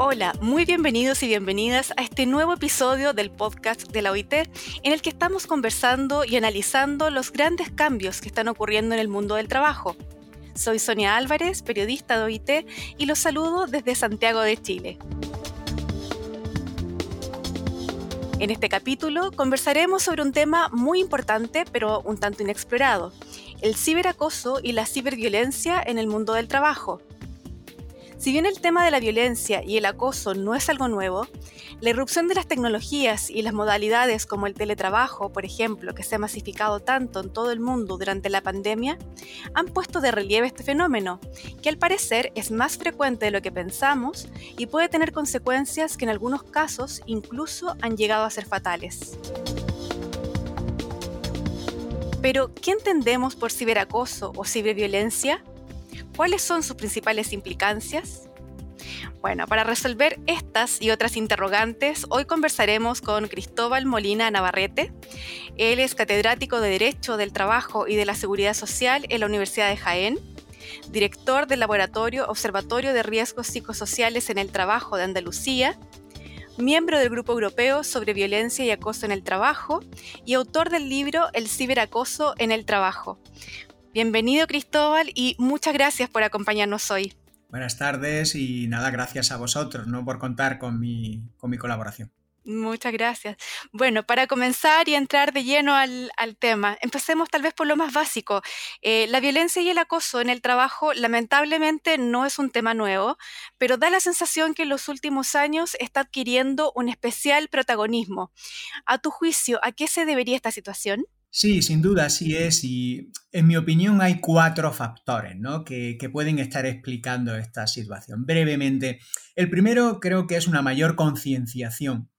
Hola, muy bienvenidos y bienvenidas a este nuevo episodio del podcast de la OIT en el que estamos conversando y analizando los grandes cambios que están ocurriendo en el mundo del trabajo. Soy Sonia Álvarez, periodista de OIT, y los saludo desde Santiago de Chile. En este capítulo conversaremos sobre un tema muy importante pero un tanto inexplorado, el ciberacoso y la ciberviolencia en el mundo del trabajo. Si bien el tema de la violencia y el acoso no es algo nuevo, la irrupción de las tecnologías y las modalidades como el teletrabajo, por ejemplo, que se ha masificado tanto en todo el mundo durante la pandemia, han puesto de relieve este fenómeno, que al parecer es más frecuente de lo que pensamos y puede tener consecuencias que en algunos casos incluso han llegado a ser fatales. Pero, ¿qué entendemos por ciberacoso o ciberviolencia? ¿Cuáles son sus principales implicancias? Bueno, para resolver estas y otras interrogantes, hoy conversaremos con Cristóbal Molina Navarrete. Él es catedrático de Derecho del Trabajo y de la Seguridad Social en la Universidad de Jaén, director del Laboratorio Observatorio de Riesgos Psicosociales en el Trabajo de Andalucía, miembro del Grupo Europeo sobre Violencia y Acoso en el Trabajo y autor del libro El ciberacoso en el trabajo. Bienvenido Cristóbal y muchas gracias por acompañarnos hoy. Buenas tardes y nada, gracias a vosotros ¿no? por contar con mi, con mi colaboración. Muchas gracias. Bueno, para comenzar y entrar de lleno al, tema, empecemos tal vez por lo más básico. Eh, la violencia y el acoso en el trabajo lamentablemente no es un tema nuevo, pero da la sensación que en los últimos años está adquiriendo un especial protagonismo. A tu juicio, ¿a qué se debería esta situación? Sí, sin duda así es y en mi opinión hay cuatro factores ¿no? que, que, pueden estar explicando esta situación. Brevemente, el primero creo que es una mayor concienciación.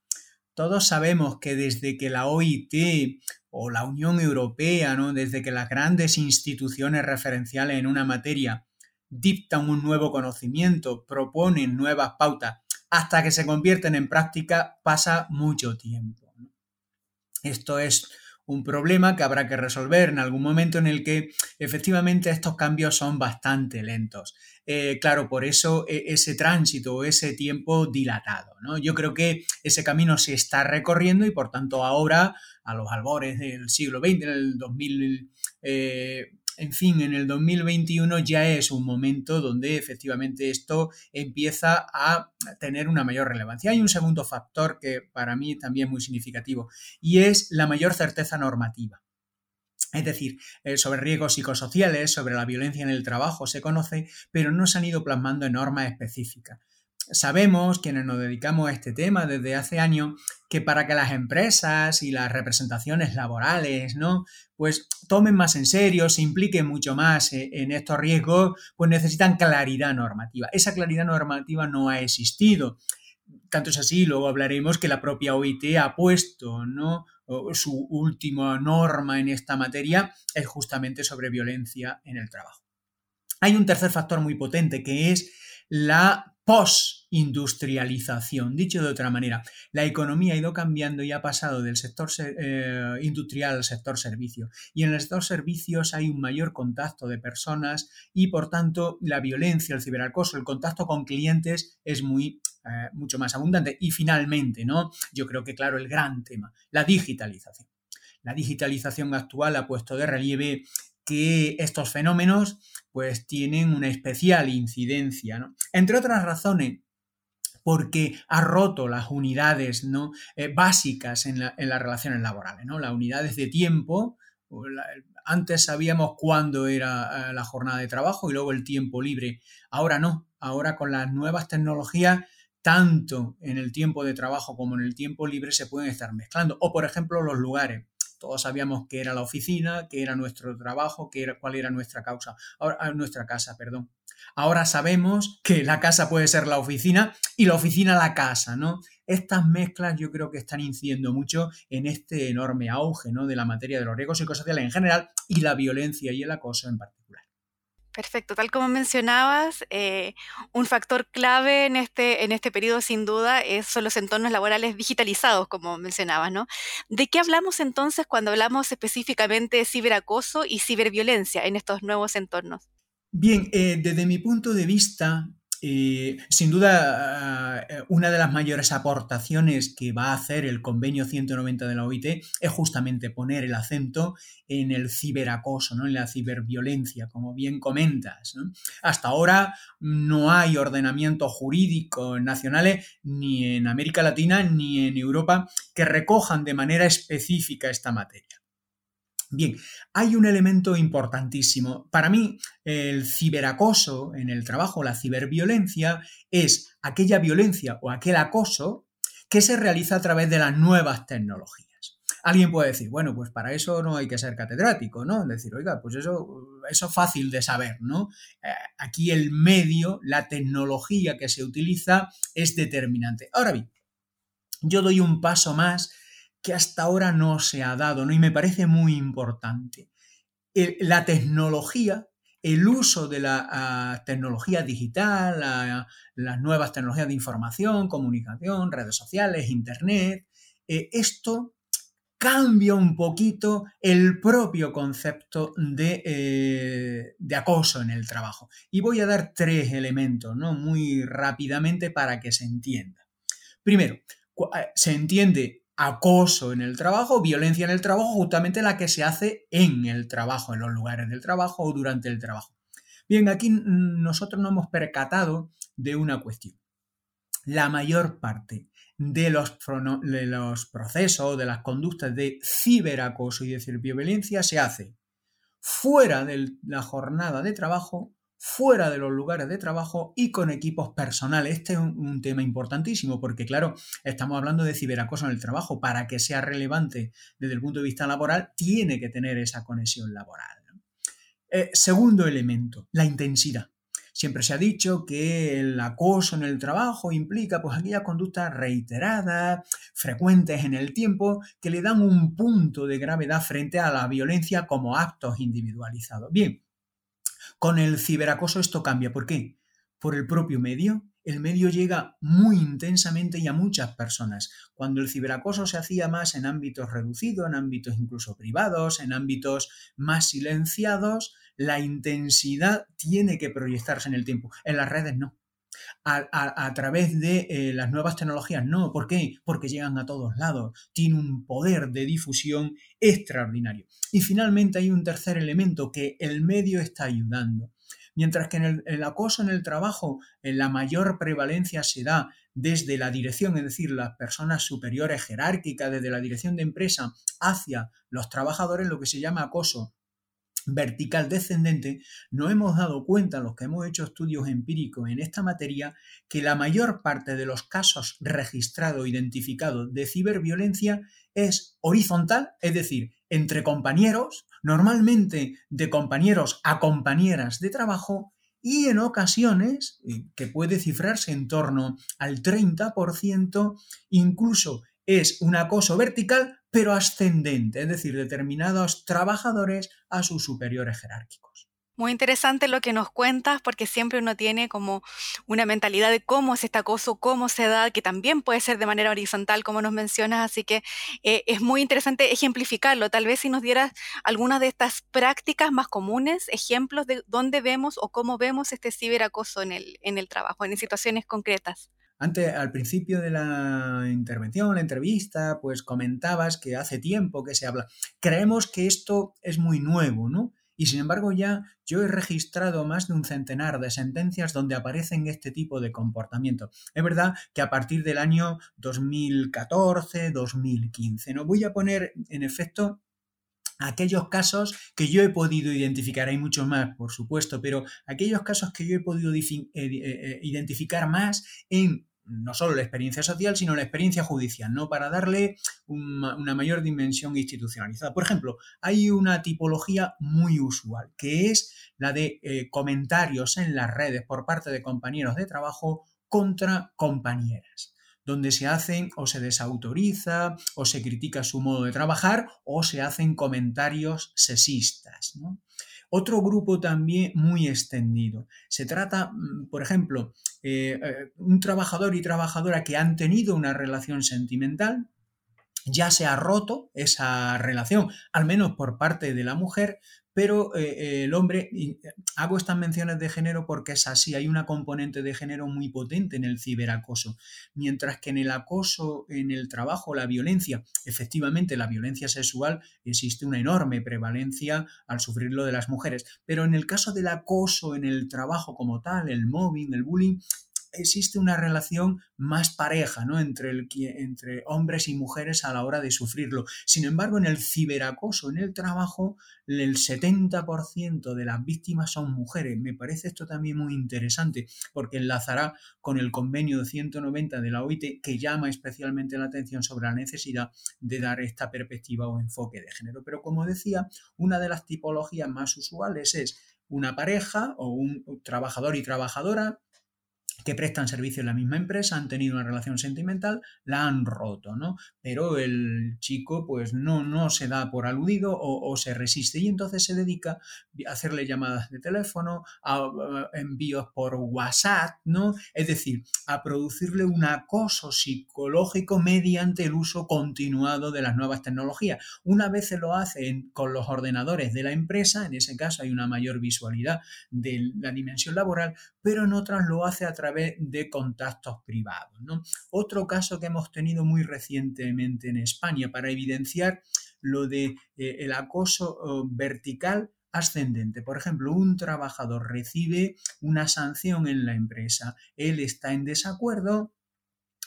Todos sabemos que desde que la OIT o la Unión Europea, ¿no? desde que las grandes instituciones referenciales en una materia dictan un nuevo conocimiento, proponen nuevas pautas, hasta que se convierten en práctica pasa mucho tiempo. Esto es un problema que habrá que resolver en algún momento en el que efectivamente estos cambios son bastante lentos. Eh, claro, por eso e, ese tránsito, ese tiempo dilatado. ¿no? Yo creo que ese camino se está recorriendo y por tanto ahora, a los albores del siglo XX, en el 2000, en fin, en el 2021 ya es un momento donde efectivamente esto empieza a tener una mayor relevancia. Hay un segundo factor que para mí también es muy significativo y es la mayor certeza normativa. Es decir, eh, sobre riesgos psicosociales, sobre la violencia en el trabajo se conoce, pero no se han ido plasmando en normas específicas. Sabemos, quienes nos dedicamos a este tema desde hace años, que para que las empresas y las representaciones laborales, ¿no? Pues tomen más en serio, se impliquen mucho más eh, en estos riesgos, pues necesitan claridad normativa. Esa claridad normativa no ha existido. Tanto es así, luego hablaremos que la propia OIT ha puesto, ¿no? Su última norma en esta materia es justamente sobre violencia en el trabajo. Hay un tercer factor muy potente que es la post-industrialización. Dicho de otra manera, la economía ha ido cambiando y ha pasado del sector eh, industrial al sector servicio. Y en el sector servicios hay un mayor contacto de personas y, por tanto, la violencia, el ciberacoso, el contacto con clientes es muy, eh, mucho más abundante. Y finalmente, ¿no? Yo creo que, claro, el gran tema, la digitalización. La digitalización actual ha puesto de relieve que estos fenómenos pues tienen una especial incidencia, ¿no? Entre otras razones, porque ha roto las unidades ¿no? Eh, básicas en, las relaciones laborales, ¿no? las unidades de tiempo. antes sabíamos cuándo era eh, la jornada de trabajo y luego el tiempo libre. Ahora no, ahora con las nuevas tecnologías, tanto en el tiempo de trabajo como en el tiempo libre se pueden estar mezclando. O por ejemplo los lugares. Todos sabíamos que era la oficina, que era nuestro trabajo, que era, cuál era nuestra causa, ahora, ah, nuestra casa, perdón. Ahora sabemos que la casa puede ser la oficina y la oficina la casa, ¿no? Estas mezclas yo creo que están incidiendo mucho en este enorme auge, ¿no? De la materia de los riesgos psicosociales en general y la violencia y el acoso en particular. Perfecto, tal como mencionabas, eh, un factor clave en este, en este periodo sin duda es, son los entornos laborales digitalizados, como mencionabas, ¿no? ¿De qué hablamos entonces cuando hablamos específicamente de ciberacoso y ciberviolencia en estos nuevos entornos? Bien, eh, desde mi punto de vista, sin duda, eh, una de las mayores aportaciones que va a hacer el convenio 190 de la OIT es justamente poner el acento en el ciberacoso, ¿no? en la ciberviolencia, como bien comentas. Hasta ahora no hay ordenamiento jurídico nacionales ni en América Latina ni en Europa que recojan de manera específica esta materia. Bien, hay un elemento importantísimo. Para mí, el ciberacoso en el trabajo, la ciberviolencia, es aquella violencia o aquel acoso que se realiza a través de las nuevas tecnologías. Alguien puede decir, bueno, pues para eso no hay que ser catedrático, ¿no? Decir, oiga, pues eso, eso es fácil de saber, ¿no? Eh, aquí el medio, la tecnología que se utiliza es determinante. Ahora bien, yo doy un paso más que hasta ahora no se ha dado, ¿no? Y me parece muy importante. la tecnología, el uso de la ah, tecnología digital, las nuevas tecnologías de información, comunicación, redes sociales, Internet, eh, esto cambia un poquito el propio concepto de, eh, de, acoso en el trabajo. Y voy a dar tres elementos, ¿no? Muy rápidamente para que se entienda. Primero, eh, se entiende acoso en el trabajo, violencia en el trabajo, justamente la que se hace en el trabajo, en los lugares del trabajo o durante el trabajo. Bien, aquí nosotros nos hemos percatado de una cuestión. La mayor parte de los, de los procesos, de las conductas de ciberacoso y de ciberviolencia se hace fuera de la jornada de trabajo fuera de los lugares de trabajo y con equipos personales. Este es un, tema importantísimo porque, claro, estamos hablando de ciberacoso en el trabajo. Para que sea relevante desde el punto de vista laboral, tiene que tener esa conexión laboral. Eh, segundo elemento, la intensidad. Siempre se ha dicho que el acoso en el trabajo implica pues aquellas conductas reiteradas, frecuentes en el tiempo, que le dan un punto de gravedad frente a la violencia como actos individualizados. Bien, con el ciberacoso esto cambia. ¿Por qué? Por el propio medio. El medio llega muy intensamente y a muchas personas. Cuando el ciberacoso se hacía más en ámbitos reducidos, en ámbitos incluso privados, en ámbitos más silenciados, la intensidad tiene que proyectarse en el tiempo. En las redes no. A, través de eh, las nuevas tecnologías. No, ¿por qué? Porque llegan a todos lados, tiene un poder de difusión extraordinario. Y finalmente hay un tercer elemento que el medio está ayudando. Mientras que en el, acoso en el trabajo en la mayor prevalencia se da desde la dirección, es decir, las personas superiores jerárquicas, desde la dirección de empresa hacia los trabajadores, lo que se llama acoso vertical descendente, no hemos dado cuenta, los que hemos hecho estudios empíricos en esta materia, que la mayor parte de los casos registrados, identificados de ciberviolencia es horizontal, es decir, entre compañeros, normalmente de compañeros a compañeras de trabajo, y en ocasiones, que puede cifrarse en torno al 30%, incluso es un acoso vertical pero ascendente, es decir, determinados trabajadores a sus superiores jerárquicos. Muy interesante lo que nos cuentas, porque siempre uno tiene como una mentalidad de cómo es este acoso, cómo se da, que también puede ser de manera horizontal, como nos mencionas, así que eh, es muy interesante ejemplificarlo. Tal vez si nos dieras algunas de estas prácticas más comunes, ejemplos de dónde vemos o cómo vemos este ciberacoso en el, en el trabajo, en situaciones concretas. Antes, al principio de la intervención, la entrevista, pues comentabas que hace tiempo que se habla. Creemos que esto es muy nuevo, ¿no? Y sin embargo ya yo he registrado más de un centenar de sentencias donde aparecen este tipo de comportamiento. Es verdad que a partir del año 2014, 2015, no voy a poner en efecto aquellos casos que yo he podido identificar, hay muchos más, por supuesto, pero aquellos casos que yo he podido eh, eh, identificar más en no solo la experiencia social, sino la experiencia judicial, ¿no? Para darle una, mayor dimensión institucionalizada. Por ejemplo, hay una tipología muy usual, que es la de eh, comentarios en las redes por parte de compañeros de trabajo contra compañeras donde se hacen o se desautoriza o se critica su modo de trabajar o se hacen comentarios sexistas. Otro grupo también muy extendido. Se trata, mm, por ejemplo, eh, eh, un trabajador y trabajadora que han tenido una relación sentimental, ya se ha roto esa relación, al menos por parte de la mujer, pero eh, el hombre, hago estas menciones de género porque es así, hay una componente de género muy potente en el ciberacoso, mientras que en el acoso, en el trabajo, la violencia, efectivamente la violencia sexual existe una enorme prevalencia al sufrirlo de las mujeres, pero en el caso del acoso en el trabajo como tal, el mobbing, el bullying, existe una relación más pareja ¿no? entre, entre hombres y mujeres a la hora de sufrirlo. Sin embargo, en el ciberacoso, en el trabajo, el 70% de las víctimas son mujeres. Me parece esto también muy interesante porque enlazará con el convenio 190 de la OIT que llama especialmente la atención sobre la necesidad de dar esta perspectiva o enfoque de género. Pero como decía, una de las tipologías más usuales es una pareja o un trabajador y trabajadora que prestan servicio en la misma empresa, han tenido una relación sentimental, la han roto, ¿no? Pero el chico pues no, no se da por aludido o, se resiste y entonces se dedica a hacerle llamadas de teléfono, a, envíos por WhatsApp, ¿no? Es decir, a producirle un acoso psicológico mediante el uso continuado de las nuevas tecnologías. Una vez se lo hace con los ordenadores de la empresa, en ese caso hay una mayor visualidad de la dimensión laboral, pero en otras lo hace a través de contactos privados. Otro caso que hemos tenido muy recientemente en España para evidenciar lo de eh, el acoso vertical ascendente. Por ejemplo, un trabajador recibe una sanción en la empresa, él está en desacuerdo,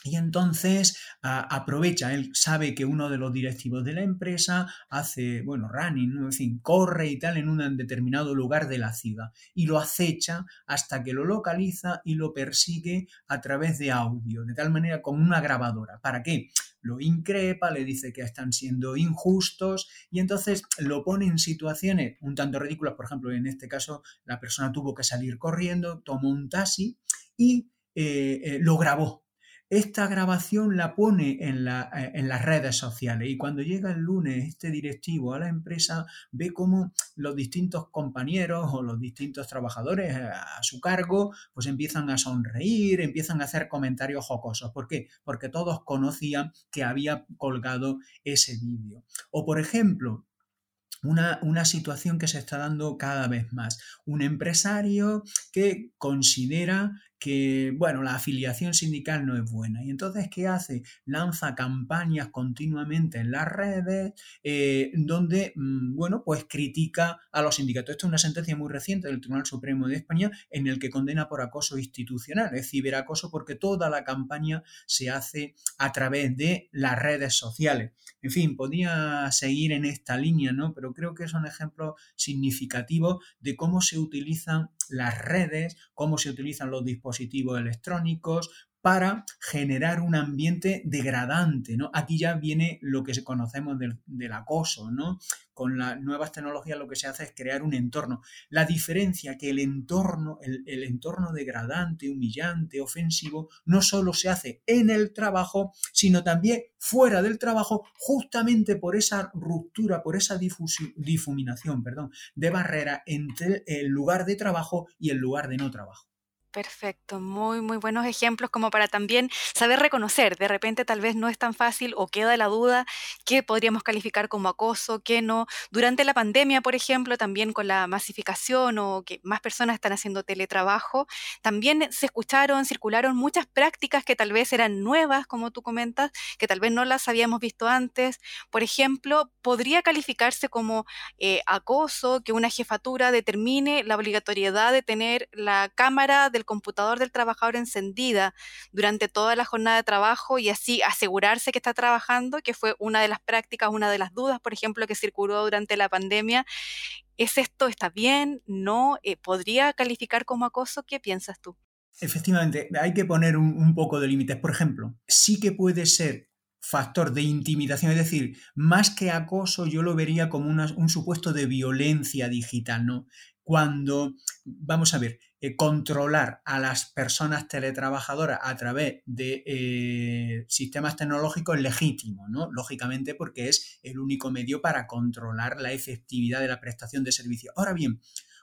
y entonces aprovecha, él sabe que uno de los directivos de la empresa hace, bueno, running, en fin, corre y tal en un determinado lugar de la ciudad y lo acecha hasta que lo localiza y lo persigue a través de audio, de tal manera con una grabadora. ¿Para qué? Lo increpa, le dice que están siendo injustos y entonces lo pone en situaciones un tanto ridículas. Por ejemplo, en este caso, la persona tuvo que salir corriendo, tomó un taxi y eh, eh, lo grabó esta grabación la pone eh, en, las redes sociales y cuando llega el lunes este directivo a la empresa ve cómo los distintos compañeros o los distintos trabajadores eh, a su cargo pues empiezan a sonreír, empiezan a hacer comentarios jocosos. ¿Por qué? Porque todos conocían que había colgado ese vídeo. O por ejemplo, una, una, situación que se está dando cada vez más. Un empresario que considera que, bueno, la afiliación sindical no es buena. Y entonces, ¿qué hace? Lanza campañas continuamente en las redes eh, donde, mm, bueno, pues critica a los sindicatos. Esto es una sentencia muy reciente del Tribunal Supremo de España en el que condena por acoso institucional, es ciberacoso porque toda la campaña se hace a través de las redes sociales. En fin, podía seguir en esta línea, ¿no? Pero creo que son ejemplos significativos de cómo se utilizan las redes, cómo se utilizan los dispositivos electrónicos, para generar un ambiente degradante, ¿no? Aquí ya viene lo que conocemos del, acoso, ¿no? Con las nuevas tecnologías lo que se hace es crear un entorno. La diferencia que el entorno, el, el entorno degradante, humillante, ofensivo, no solo se hace en el trabajo, sino también fuera del trabajo, justamente por esa ruptura, por esa difuminación, perdón, de barrera entre el lugar de trabajo y el lugar de no trabajo. Perfecto, muy, muy buenos ejemplos como para también saber reconocer. De repente tal vez no es tan fácil o queda la duda qué podríamos calificar como acoso, qué no. Durante la pandemia, por ejemplo, también con la masificación o que más personas están haciendo teletrabajo, también se escucharon, circularon muchas prácticas que tal vez eran nuevas, como tú comentas, que tal vez no las habíamos visto antes. Por ejemplo, podría calificarse como eh, acoso que una jefatura determine la obligatoriedad de tener la cámara del computador del trabajador encendida durante toda la jornada de trabajo y así asegurarse que está trabajando, que fue una de las prácticas, una de las dudas, por ejemplo, que circuló durante la pandemia. ¿Es esto, está bien? ¿No? Eh, ¿Podría calificar como acoso? ¿Qué piensas tú? Efectivamente, hay que poner un, poco de límites. Por ejemplo, sí que puede ser factor de intimidación, es decir, más que acoso yo lo vería como un supuesto de violencia digital, ¿no? Cuando, vamos a ver, eh, controlar a las personas teletrabajadoras a través de eh, sistemas tecnológicos es legítimo, ¿no? Lógicamente porque es el único medio para controlar la efectividad de la prestación de servicio. Ahora bien,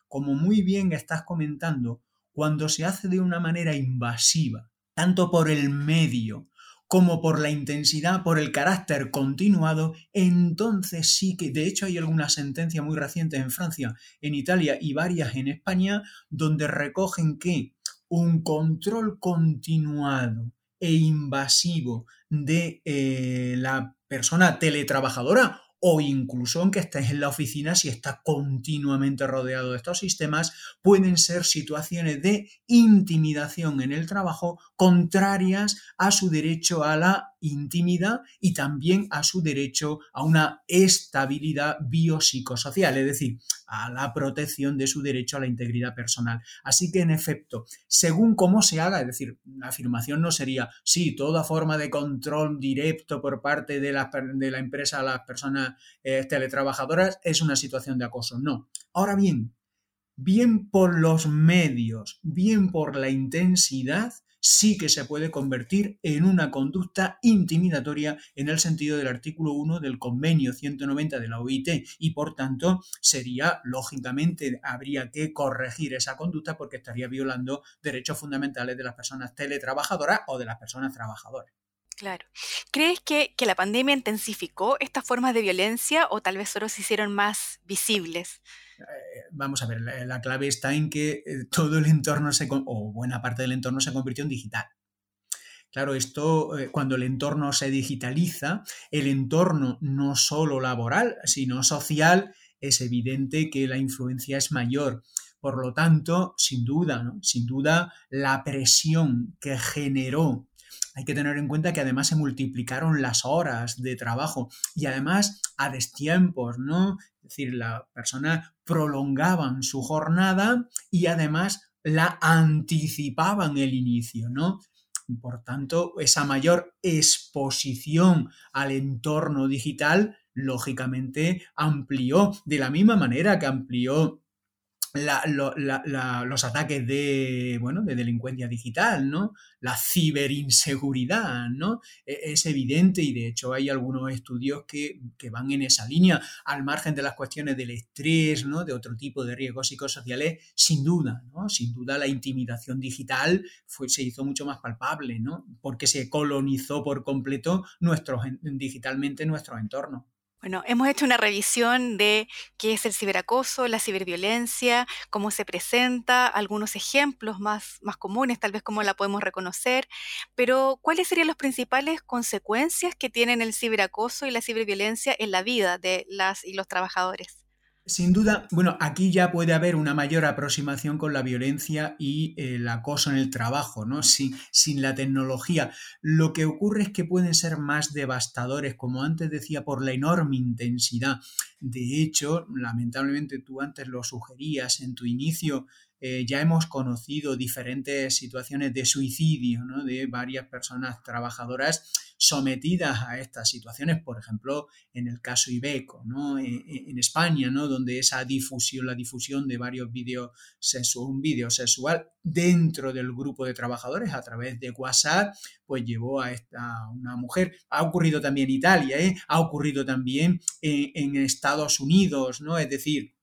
como muy bien estás comentando, cuando se hace de una manera invasiva, tanto por el medio como por la intensidad, por el carácter continuado, entonces sí que, de hecho hay alguna sentencia muy reciente en Francia, en Italia y varias en España, donde recogen que un control continuado e invasivo de eh, la persona teletrabajadora o incluso aunque estés en la oficina, si estás continuamente rodeado de estos sistemas, pueden ser situaciones de intimidación en el trabajo contrarias a su derecho a la intimidad y también a su derecho a una estabilidad biopsicosocial, es decir, a la protección de su derecho a la integridad personal. Así que, en efecto, según cómo se haga, es decir, la afirmación no sería, sí, toda forma de control directo por parte de la, empresa a las personas eh, teletrabajadoras es una situación de acoso. No. Ahora bien, bien por los medios, bien por la intensidad, sí que se puede convertir en una conducta intimidatoria en el sentido del artículo 1 del convenio 190 de la OIT y por tanto sería, lógicamente, habría que corregir esa conducta porque estaría violando derechos fundamentales de las personas teletrabajadoras o de las personas trabajadoras. Claro. ¿Crees que, la pandemia intensificó estas formas de violencia o tal vez solo se hicieron más visibles? Eh, vamos a ver, la, clave está en que eh, todo el entorno se, o buena parte del entorno se convirtió en digital. Claro, esto eh, cuando el entorno se digitaliza, el entorno no solo laboral, sino social, es evidente que la influencia es mayor. Por lo tanto, sin duda, sin duda, la presión que generó hay que tener en cuenta que además se multiplicaron las horas de trabajo y además a destiempos, ¿no? Es decir, la persona prolongaban su jornada y además la anticipaban el inicio, ¿no? Por tanto, esa mayor exposición al entorno digital, lógicamente, amplió, de la misma manera que amplió los ataques de, bueno, de delincuencia digital, ¿no? La ciberinseguridad, ¿no? E, es evidente y de hecho hay algunos estudios que, van en esa línea, al margen de las cuestiones del estrés, ¿no? De otro tipo de riesgos psicosociales, sin duda, ¿no? Sin duda la intimidación digital fue, se hizo mucho más palpable, ¿no? Porque se colonizó por completo nuestros, digitalmente nuestro entorno. Bueno, hemos hecho una revisión de qué es el ciberacoso, la ciberviolencia, cómo se presenta, algunos ejemplos más, más comunes, tal vez cómo la podemos reconocer, pero ¿cuáles serían las principales consecuencias que tienen el ciberacoso y la ciberviolencia en la vida de las y los trabajadores? Sin duda, bueno, aquí ya puede haber una mayor aproximación con la violencia y el acoso en el trabajo, ¿no? Sin, sin la tecnología. Lo que ocurre es que pueden ser más devastadores, como antes decía, por la enorme intensidad. De hecho, lamentablemente tú antes lo sugerías en tu inicio, eh, ya hemos conocido diferentes situaciones de suicidio de varias personas trabajadoras sometidas a estas situaciones, por ejemplo, en el caso Ibeco. E, e, en, España, donde esa difusión, la difusión de varios vídeos un vídeo sexual dentro del grupo de trabajadores a través de WhatsApp, pues llevó a esta una mujer. Ha ocurrido también en Italia, ¿eh? ha ocurrido también en, en Estados Unidos, ¿no? Es decir,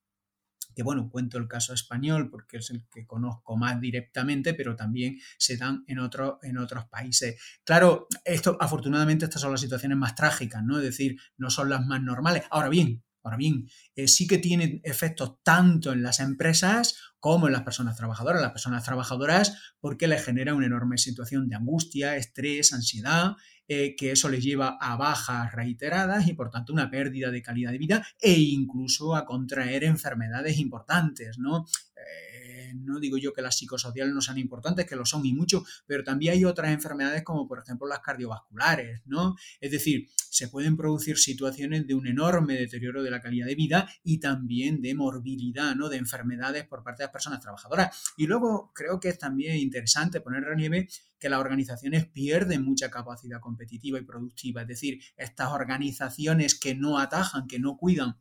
que bueno, cuento el caso español porque es el que conozco más directamente, pero también se dan en, en otros países. Claro, esto, afortunadamente, estas son las situaciones más trágicas, ¿no? Es decir, no son las más normales. Ahora bien, Ahora bien, eh, sí que tiene efectos tanto en las empresas como en las personas trabajadoras. Las personas trabajadoras porque les genera una enorme situación de angustia, estrés, ansiedad eh, que eso les lleva a bajas reiteradas y por tanto una pérdida de calidad de vida e incluso a contraer enfermedades importantes, ¿no? Eh, no digo yo que las psicosociales no sean importantes, que lo son y mucho, pero también hay otras enfermedades como por ejemplo las cardiovasculares, ¿no? Es decir, se pueden producir situaciones de un enorme deterioro de la calidad de vida y también de morbilidad, ¿no? De enfermedades por parte de las personas trabajadoras. Y luego creo que es también interesante poner en relieve que las organizaciones pierden mucha capacidad competitiva y productiva. Es decir, estas organizaciones que no atajan, que no cuidan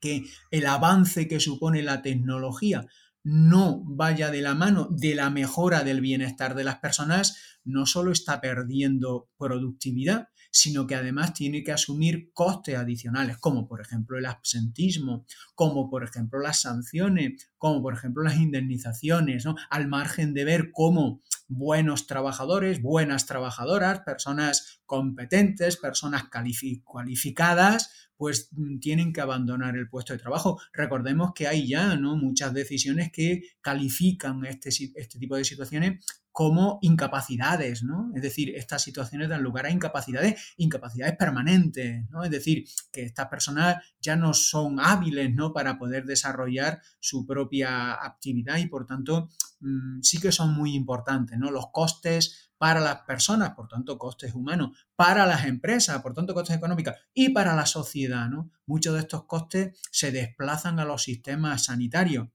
que el avance que supone la tecnología no vaya de la mano de la mejora del bienestar de las personas, no solo está perdiendo productividad, sino que además tiene que asumir costes adicionales, como por ejemplo el absentismo, como por ejemplo las sanciones, como por ejemplo las indemnizaciones, ¿no? al margen de ver cómo buenos trabajadores, buenas trabajadoras, personas competentes, personas cualificadas, pues mm, tienen que abandonar el puesto de trabajo. Recordemos que hay ya ¿no? muchas decisiones que califican este, este tipo de situaciones como incapacidades, ¿no? Es decir, estas situaciones dan lugar a incapacidades, incapacidades permanentes, ¿no? Es decir, que estas personas ya no son hábiles, ¿no? Para poder desarrollar su propia actividad y por tanto mm, sí que son muy importantes, ¿no? Los costes para las personas, por tanto costes humanos, para las empresas, por tanto costes económicos y para la sociedad, ¿no? Muchos de estos costes se desplazan a los sistemas sanitarios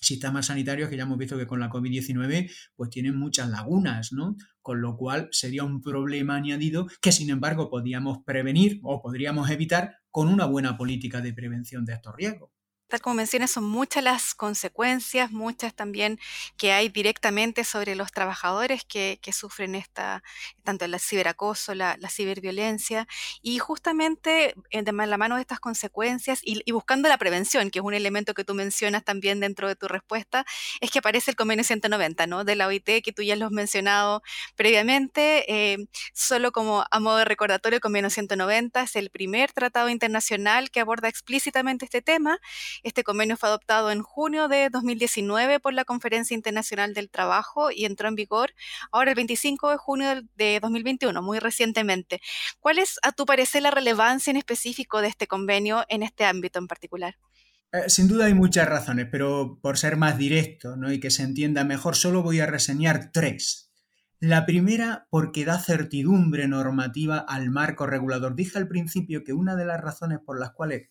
sistemas sanitarios que ya hemos visto que con la COVID-19 pues tienen muchas lagunas, ¿no? Con lo cual sería un problema añadido que sin embargo podríamos prevenir o podríamos evitar con una buena política de prevención de estos riesgos tal como mencionas, son muchas las consecuencias, muchas también que hay directamente sobre los trabajadores que, sufren esta, tanto el ciberacoso, la, ciberviolencia, y justamente eh, de la mano de estas consecuencias y, buscando la prevención, que es un elemento que tú mencionas también dentro de tu respuesta, es que aparece el convenio 190, ¿no? De la OIT, que tú ya lo has mencionado previamente, eh, solo como a modo de recordatorio, el convenio 190 es el primer tratado internacional que aborda explícitamente este tema este convenio fue adoptado en junio de 2019 por la Conferencia Internacional del Trabajo y entró en vigor ahora el 25 de junio de 2021, muy recientemente. ¿Cuál es, a tu parecer, la relevancia en específico de este convenio en este ámbito en particular? Eh, sin duda hay muchas razones, pero por ser más directo ¿no? y que se entienda mejor, solo voy a reseñar tres. La primera, porque da certidumbre normativa al marco regulador. Dije al principio que una de las razones por las cuales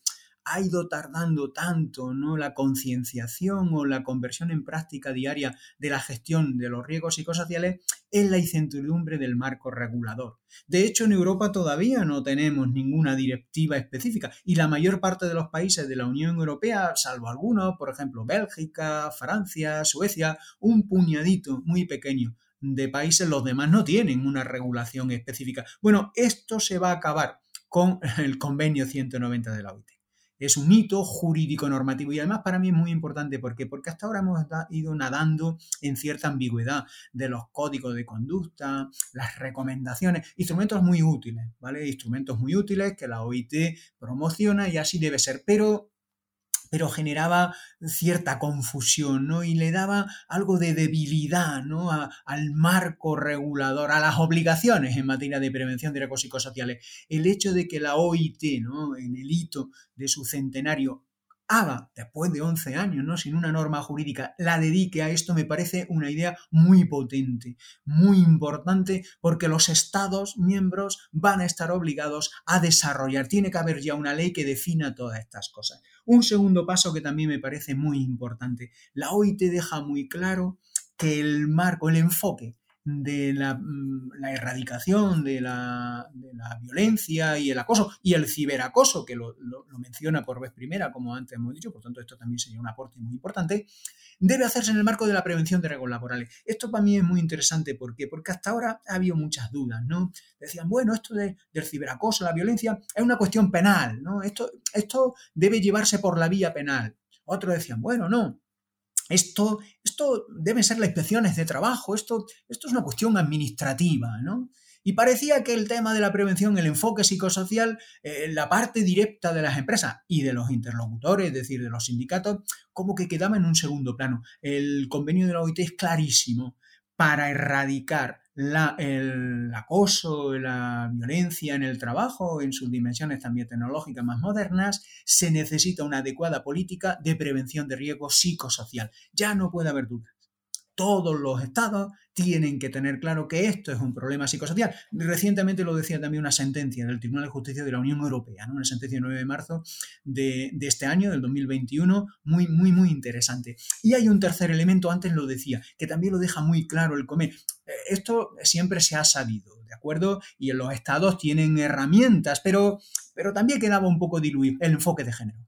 ha ido tardando tanto ¿no? la concienciación o la conversión en práctica diaria de la gestión de los riesgos psicosociales es la incertidumbre del marco regulador. De hecho, en Europa todavía no tenemos ninguna directiva específica y la mayor parte de los países de la Unión Europea, salvo algunos, por ejemplo Bélgica, Francia, Suecia, un puñadito muy pequeño de países, los demás no tienen una regulación específica. Bueno, esto se va a acabar con el convenio 190 de la OIT es un hito jurídico normativo y además para mí es muy importante. Porque porque hasta ahora hemos ido nadando en cierta ambigüedad de los códigos de conducta, las recomendaciones, instrumentos muy útiles, ¿vale? Instrumentos muy útiles que la OIT promociona y así debe ser, pero pero generaba cierta confusión, ¿no? Y le daba algo de debilidad, ¿no? al marco regulador, a las obligaciones en materia de prevención de riesgos psicosociales. El hecho de que la OIT, ¿no? En el hito de su centenario, haga, después de 11 años, ¿no? sin una norma jurídica, la dedique a esto, me parece una idea muy potente, muy importante, porque los Estados miembros van a estar obligados a desarrollar. Tiene que haber ya una ley que defina todas estas cosas. Un segundo paso que también me parece muy importante. La OIT deja muy claro que el marco, el enfoque de mm, la, erradicación de la, de violencia y el acoso y el ciberacoso, que lo, menciona por vez primera, como antes hemos dicho, por tanto esto también sería un aporte muy importante, debe hacerse en el marco de la prevención de riesgos laborales. Esto para mí es muy interesante, ¿por qué? Porque hasta ahora ha habido muchas dudas, ¿no? Decían, bueno, esto del ciberacoso, la violencia, es una cuestión penal, ¿no? Esto, esto debe llevarse por la vía penal. Otros decían, bueno, no, esto, esto deben ser las inspecciones de trabajo, esto, esto es una cuestión administrativa, ¿no? Y parecía que el tema de la prevención, el enfoque psicosocial, eh, la parte directa de las empresas y de los interlocutores, es decir, de los sindicatos, como que quedaba en un segundo plano. El convenio de la OIT es clarísimo para erradicar el acoso, la violencia en el trabajo, en sus dimensiones también tecnológicas más modernas, se necesita una adecuada política de prevención de riesgo psicosocial. Ya no puede haber dudas todos los estados tienen que tener claro que esto es un problema psicosocial. Recientemente lo decía también una sentencia del Tribunal de Justicia de la Unión Europea, una sentencia del 9 de marzo de, este año, del 2021, muy, muy, muy interesante. Y hay un tercer elemento, antes lo decía, que también lo deja muy claro el comer. Eh, esto siempre se ha sabido, ¿de acuerdo? Y los estados tienen herramientas, pero, pero también quedaba un poco diluido el enfoque de género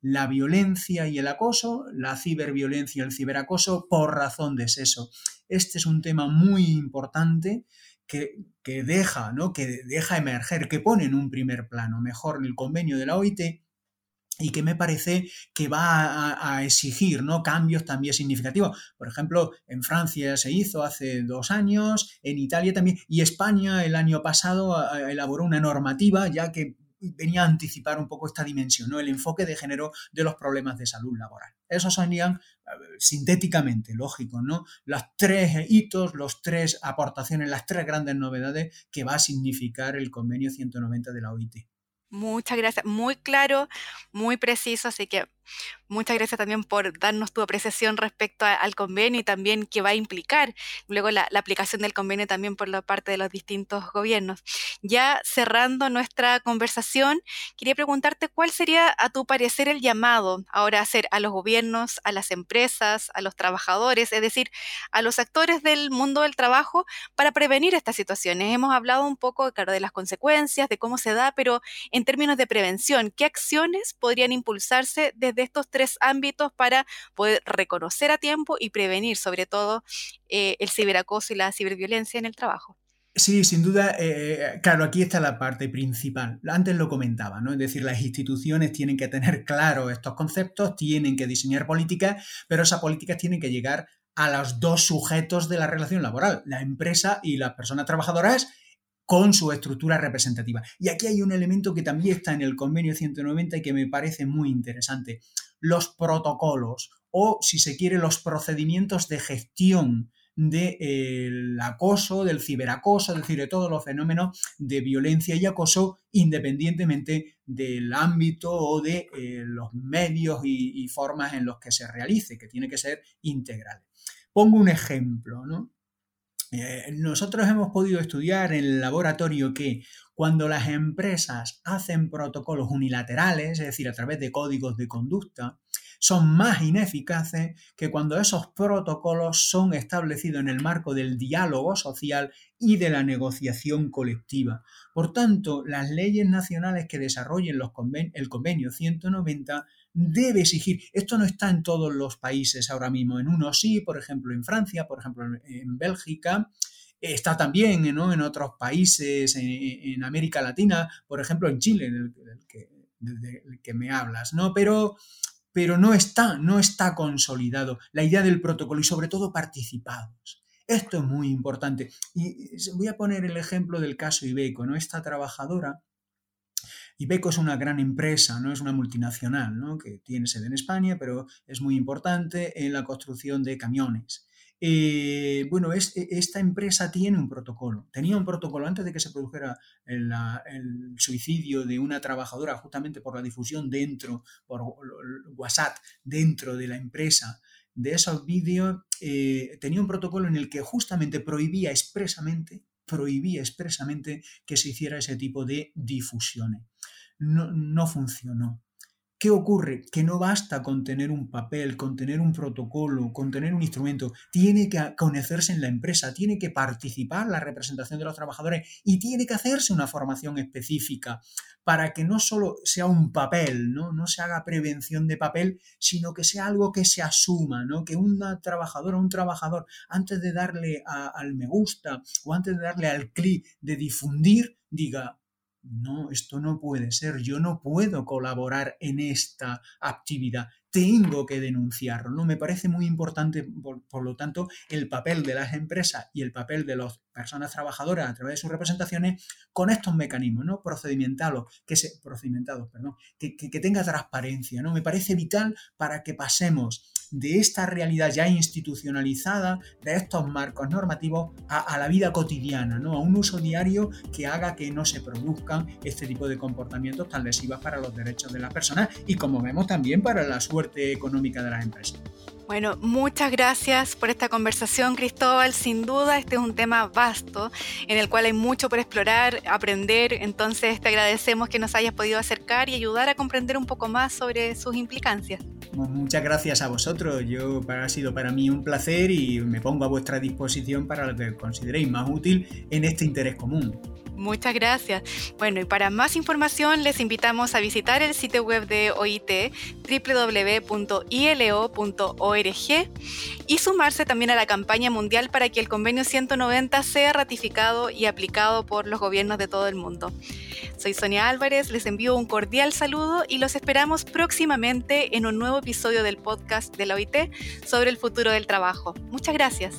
la violencia y el acoso, la ciberviolencia y el ciberacoso por razón de sexo. Este es un tema muy importante que, deja, ¿no? que deja emerger, que pone en un primer plano mejor el convenio de la OIT y que me parece que va a, exigir ¿no? cambios también significativos. Por ejemplo, en Francia se hizo hace dos años, en Italia también, y España el año pasado elaboró una normativa ya que venía a anticipar un poco esta dimensión, ¿no? el enfoque de género de los problemas de salud laboral. Esos serían sintéticamente, lógico, ¿no? Los tres hitos, los tres aportaciones, las tres grandes novedades que va a significar el convenio 190 de la OIT. Muchas gracias. Muy claro, muy preciso, así que Muchas gracias también por darnos tu apreciación respecto al convenio y también qué va a implicar luego la, aplicación del convenio también por la parte de los distintos gobiernos. Ya cerrando nuestra conversación, quería preguntarte cuál sería a tu parecer el llamado ahora a hacer a los gobiernos, a las empresas, a los trabajadores, es decir, a los actores del mundo del trabajo para prevenir estas situaciones. Hemos hablado un poco, claro, de las consecuencias, de cómo se da, pero en términos de prevención, ¿qué acciones podrían impulsarse desde de estos ámbitos para poder reconocer a tiempo y prevenir sobre todo eh, el ciberacoso y la ciberviolencia en el trabajo. Sí, sin duda, eh, claro, aquí está la parte principal. Antes lo comentaba, ¿no? Es decir, las instituciones tienen que tener claro estos conceptos, tienen que diseñar políticas, pero esas políticas tienen que llegar a los dos sujetos de la relación laboral, la empresa y las personas trabajadoras, con su estructura representativa. Y aquí hay un elemento que también está en el convenio 190 y que me parece muy interesante. Los protocolos o, si se quiere, los procedimientos de gestión del acoso, del ciberacoso, es decir, de todos los fenómenos de violencia y acoso, independientemente del ámbito o de eh, los medios y, y, formas en los que se realice, que tiene que ser integral. Pongo un ejemplo, ¿no? Eh, nosotros hemos podido estudiar en el laboratorio que cuando las empresas hacen protocolos unilaterales, es decir, a través de códigos de conducta, son más ineficaces que cuando esos protocolos son establecidos en el marco del diálogo social y de la negociación colectiva. Por tanto, las leyes nacionales que desarrollen el convenio 190 debe exigir. Esto no está en todos los países ahora mismo. En uno sí, por ejemplo en Francia, por ejemplo en, Bélgica. Está también en otros países en, América Latina, por ejemplo en Chile, del, que, me hablas, ¿no? Pero, pero no está, no está consolidado la idea del protocolo y sobre todo participados. Esto es muy importante. Y voy a poner el ejemplo del caso Ibeco, ¿no? Esta trabajadora Ibeco es una gran empresa, no es una multinacional, ¿no? que tiene sede en España, pero es muy importante en la construcción de camiones. Eh, bueno, e, esta empresa tiene un protocolo. Tenía un protocolo antes de que se produjera el, suicidio de una trabajadora, justamente por la difusión dentro, por WhatsApp, dentro de la empresa de esos vídeos. Eh, tenía un protocolo en el que justamente prohibía expresamente prohibía expresamente que se hiciera ese tipo de difusiones. No, no funcionó. ¿Qué ocurre? Que no basta con tener un papel, con tener un protocolo, con tener un instrumento. Tiene que conocerse en la empresa, tiene que participar la representación de los trabajadores y tiene que hacerse una formación específica para que no solo sea un papel, no, no se haga prevención de papel, sino que sea algo que se asuma, ¿no? que una trabajadora, un trabajador, antes de darle al me gusta o antes de darle al clic de difundir, diga, no, esto no puede ser, yo no puedo colaborar en esta actividad, tengo que denunciarlo. ¿no? Me parece muy importante, por, lo tanto, el papel de las empresas y el papel de las personas trabajadoras a través de sus representaciones con estos mecanismos ¿no? procedimentales, que, se, procedimentados, perdón, que, que, tenga transparencia. ¿no? Me parece vital para que pasemos de esta realidad ya institucionalizada, de estos marcos normativos, a, la vida cotidiana, ¿no? a un uso diario que haga que no se produzcan este tipo de comportamientos tan lesivos para los derechos de las personas y como vemos también para la suerte económica de las empresas. Bueno, muchas gracias por esta conversación, Cristóbal. Sin duda, este es un tema vasto en el cual hay mucho por explorar, aprender. Entonces, te agradecemos que nos hayas podido acercar y ayudar a comprender un poco más sobre sus implicancias. Muchas gracias a vosotros. Yo ha sido para mí un placer y me pongo a vuestra disposición para lo que consideréis más útil en este interés común. Muchas gracias. Bueno, y para más información les invitamos a visitar el sitio web de OIT www.ilo.org y sumarse también a la campaña mundial para que el convenio 190 sea ratificado y aplicado por los gobiernos de todo el mundo. Soy Sonia Álvarez, les envío un cordial saludo y los esperamos próximamente en un nuevo episodio del podcast de la OIT sobre el futuro del trabajo. Muchas gracias.